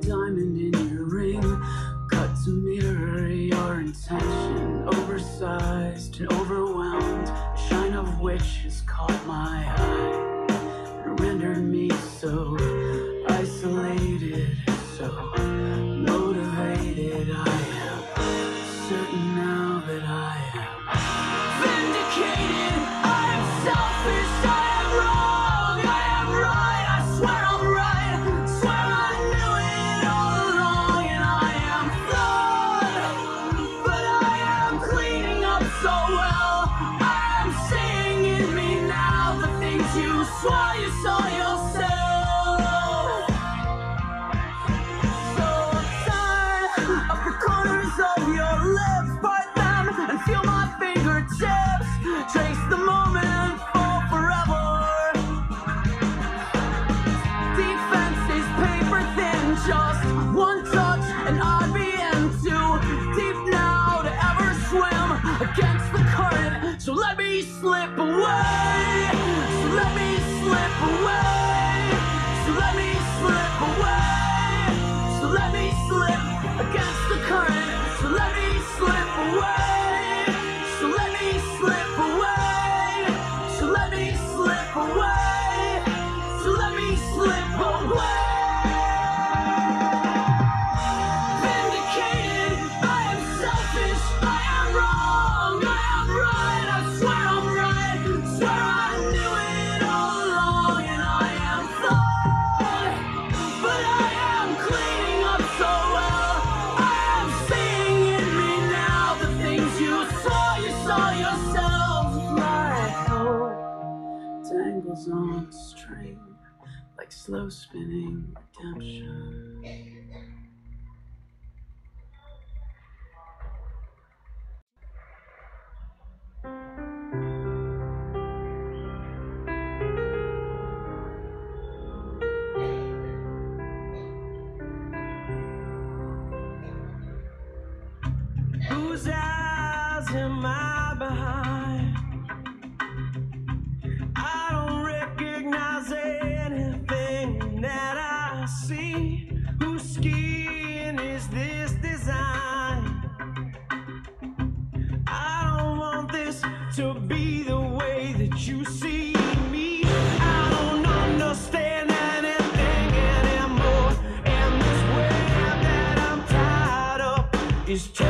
diamond away. Redemption. Is taking